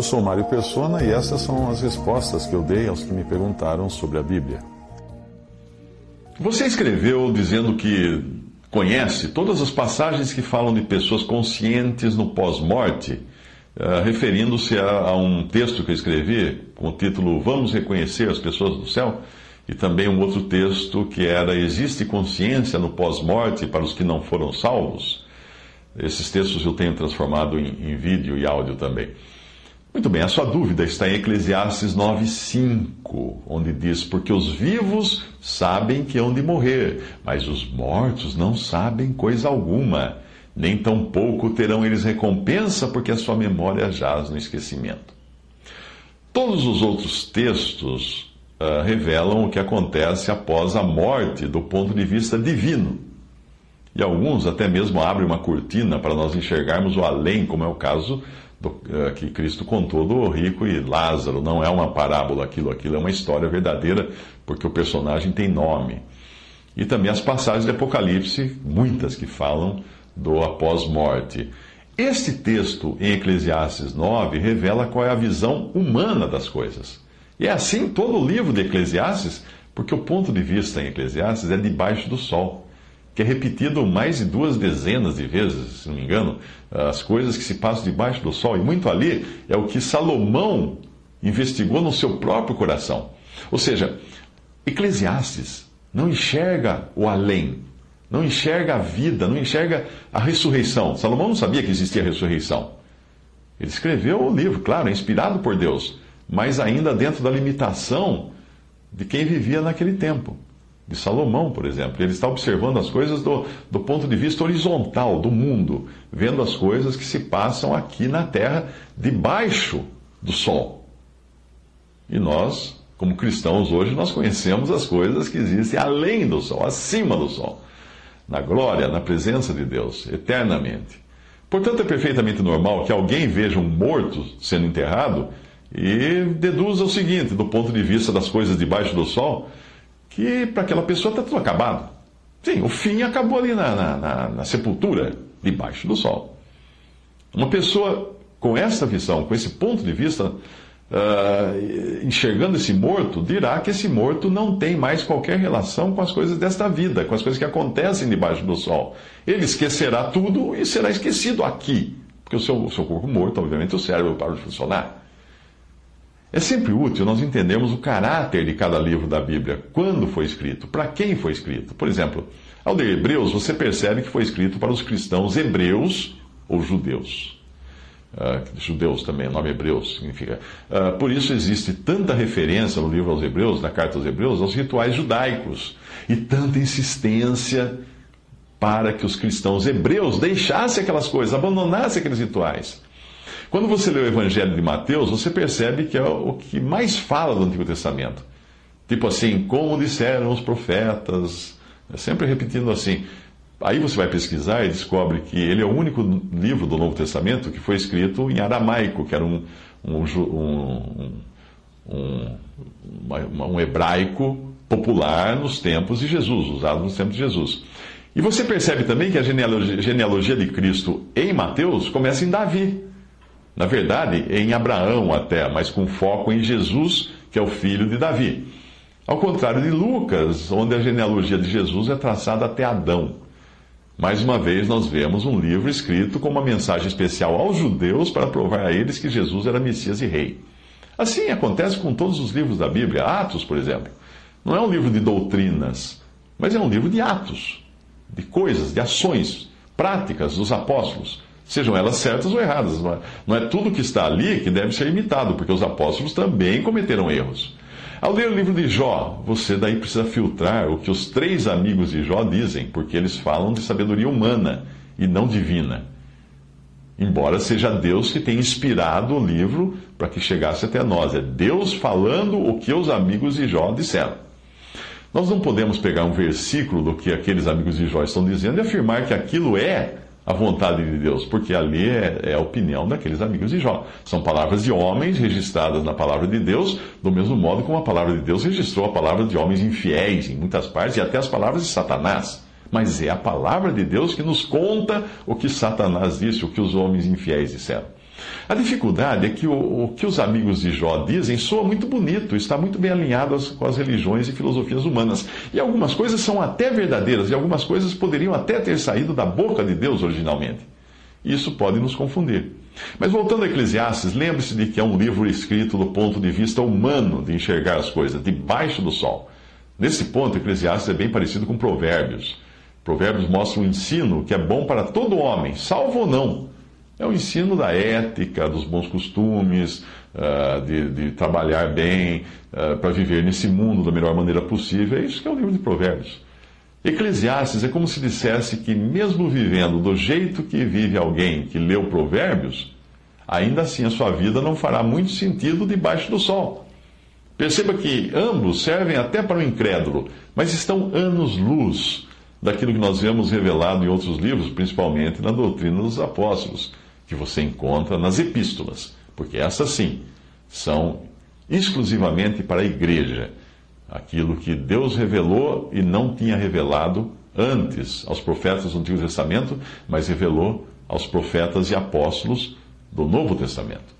Eu sou Mário Persona e essas são as respostas que eu dei aos que me perguntaram sobre a Bíblia. Você escreveu dizendo que conhece todas as passagens que falam de pessoas conscientes no pós-morte, uh, referindo-se a, a, um texto que eu escrevi com o título Vamos Reconhecer as Pessoas do Céu, e também um outro texto que era Existe consciência no pós-morte para os que não foram salvos? Esses textos eu tenho transformado em, em vídeo e áudio também. Muito bem, a sua dúvida está em Eclesiastes 9,5, onde diz: Porque os vivos sabem que hão de morrer, mas os mortos não sabem coisa alguma, nem tampouco terão eles recompensa, porque a sua memória jaz no esquecimento. Todos os outros textos uh, revelam o que acontece após a morte do ponto de vista divino. E alguns até mesmo abrem uma cortina para nós enxergarmos o além, como é o caso que Cristo contou do rico e Lázaro. Não é uma parábola aquilo, aquilo é uma história verdadeira, porque o personagem tem nome. E também as passagens de Apocalipse, muitas que falam do após-morte. Este texto em Eclesiastes 9 revela qual é a visão humana das coisas. E é assim todo o livro de Eclesiastes, porque o ponto de vista em Eclesiastes é debaixo do sol que é repetido mais de duas dezenas de vezes, se não me engano, as coisas que se passam debaixo do sol. E muito ali é o que Salomão investigou no seu próprio coração. Ou seja, Eclesiastes não enxerga o além, não enxerga a vida, não enxerga a ressurreição. Salomão não sabia que existia ressurreição. Ele escreveu o livro, claro, inspirado por Deus, mas ainda dentro da limitação de quem vivia naquele tempo de Salomão, por exemplo. Ele está observando as coisas do, do ponto de vista horizontal do mundo, vendo as coisas que se passam aqui na terra, debaixo do sol. E nós, como cristãos hoje, nós conhecemos as coisas que existem além do sol, acima do sol, na glória, na presença de Deus, eternamente. Portanto, é perfeitamente normal que alguém veja um morto sendo enterrado e deduza o seguinte, do ponto de vista das coisas debaixo do sol, que para aquela pessoa está tudo acabado. Sim, o fim acabou ali na, na, na, na sepultura, debaixo do sol. Uma pessoa com essa visão, com esse ponto de vista, uh, enxergando esse morto, dirá que esse morto não tem mais qualquer relação com as coisas desta vida, com as coisas que acontecem debaixo do sol. Ele esquecerá tudo e será esquecido aqui, porque o seu, o seu corpo morto, obviamente, o cérebro para de funcionar. É sempre útil nós entendermos o caráter de cada livro da Bíblia, quando foi escrito, para quem foi escrito. Por exemplo, ao ler Hebreus, você percebe que foi escrito para os cristãos hebreus ou judeus. Uh, judeus também, o nome Hebreus significa. Uh, por isso existe tanta referência no livro aos Hebreus, na carta aos Hebreus, aos rituais judaicos, e tanta insistência para que os cristãos hebreus deixassem aquelas coisas, abandonassem aqueles rituais. Quando você lê o Evangelho de Mateus, você percebe que é o que mais fala do Antigo Testamento. Tipo assim, como disseram os profetas, é sempre repetindo assim. Aí você vai pesquisar e descobre que ele é o único livro do Novo Testamento que foi escrito em aramaico, que era um, um, um, um, um hebraico popular nos tempos de Jesus, usado nos tempos de Jesus. E você percebe também que a genealogia, genealogia de Cristo em Mateus começa em Davi. Na verdade, em Abraão até, mas com foco em Jesus, que é o filho de Davi. Ao contrário de Lucas, onde a genealogia de Jesus é traçada até Adão. Mais uma vez, nós vemos um livro escrito com uma mensagem especial aos judeus para provar a eles que Jesus era Messias e Rei. Assim acontece com todos os livros da Bíblia. Atos, por exemplo, não é um livro de doutrinas, mas é um livro de atos, de coisas, de ações práticas dos apóstolos sejam elas certas ou erradas. Não é, não é tudo que está ali que deve ser imitado, porque os apóstolos também cometeram erros. Ao ler o livro de Jó, você daí precisa filtrar o que os três amigos de Jó dizem, porque eles falam de sabedoria humana e não divina. Embora seja Deus que tenha inspirado o livro para que chegasse até nós. É Deus falando o que os amigos de Jó disseram. Nós não podemos pegar um versículo do que aqueles amigos de Jó estão dizendo e afirmar que aquilo é a vontade de Deus, porque ali é, é, a opinião daqueles amigos de Jó. São palavras de homens registradas na palavra de Deus, do mesmo modo como a palavra de Deus registrou a palavra de homens infiéis em muitas partes e até as palavras de Satanás. Mas é a palavra de Deus que nos conta o que Satanás disse, o que os homens infiéis disseram. A dificuldade é que o, o, que os amigos de Jó dizem soa muito bonito, está muito bem alinhado com as religiões e filosofias humanas. E algumas coisas são até verdadeiras, e algumas coisas poderiam até ter saído da boca de Deus originalmente. Isso pode nos confundir. Mas voltando a Eclesiastes, lembre-se de que é um livro escrito do ponto de vista humano de enxergar as coisas, debaixo do sol. Nesse ponto, Eclesiastes é bem parecido com Provérbios. Provérbios mostra um ensino que é bom para todo homem, salvo ou não. É o ensino da ética, dos bons costumes, uh, de, de, trabalhar bem, uh, para viver nesse mundo da melhor maneira possível. É isso que é o livro de Provérbios. Eclesiastes é como se dissesse que, mesmo vivendo do jeito que vive alguém que leu Provérbios, ainda assim a sua vida não fará muito sentido debaixo do sol. Perceba que ambos servem até para o incrédulo, mas estão anos-luz daquilo que nós vemos revelado em outros livros, principalmente na doutrina dos apóstolos, que você encontra nas epístolas, porque essas sim são exclusivamente para a igreja. Aquilo que Deus revelou e não tinha revelado antes aos profetas do Antigo Testamento, mas revelou aos profetas e apóstolos do Novo Testamento.